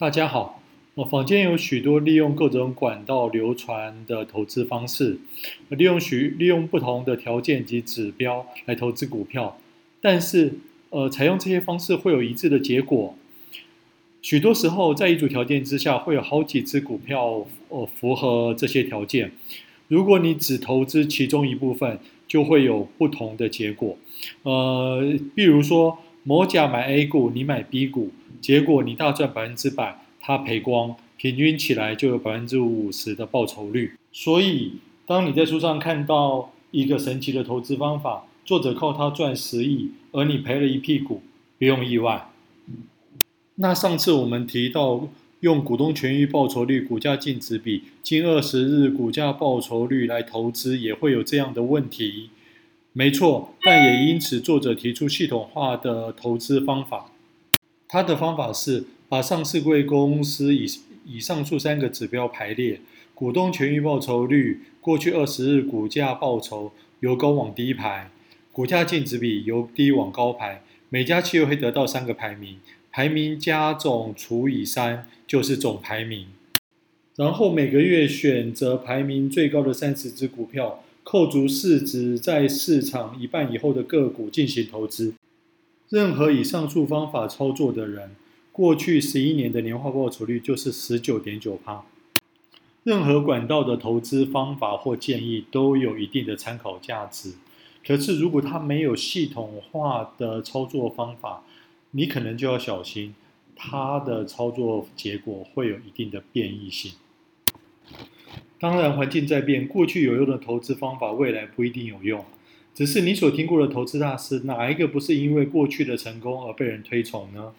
大家好，我坊间有许多利用各种管道流传的投资方式，利用许利用不同的条件及指标来投资股票，但是呃，采用这些方式会有一致的结果。许多时候，在一组条件之下，会有好几只股票呃符合这些条件。如果你只投资其中一部分，就会有不同的结果。呃，比如说某甲买 A 股，你买 B 股。结果你大赚百分之百，他赔光，平均起来就有百分之五十的报酬率。所以，当你在书上看到一个神奇的投资方法，作者靠它赚十亿，而你赔了一屁股，不用意外。那上次我们提到用股东权益报酬率、股价净值比、近二十日股价报酬率来投资，也会有这样的问题。没错，但也因此作者提出系统化的投资方法。他的方法是把上市贵公司以以上述三个指标排列：股东权益报酬率、过去二十日股价报酬由高往低排，股价净值比由低往高排。每家企业会得到三个排名，排名加总除以三就是总排名。然后每个月选择排名最高的三十只股票，扣除市值在市场一半以后的个股进行投资。任何以上述方法操作的人，过去十一年的年化报酬率就是十九点九趴。任何管道的投资方法或建议都有一定的参考价值，可是如果它没有系统化的操作方法，你可能就要小心，它的操作结果会有一定的变异性。当然，环境在变，过去有用的投资方法，未来不一定有用。只是你所听过的投资大师，哪一个不是因为过去的成功而被人推崇呢？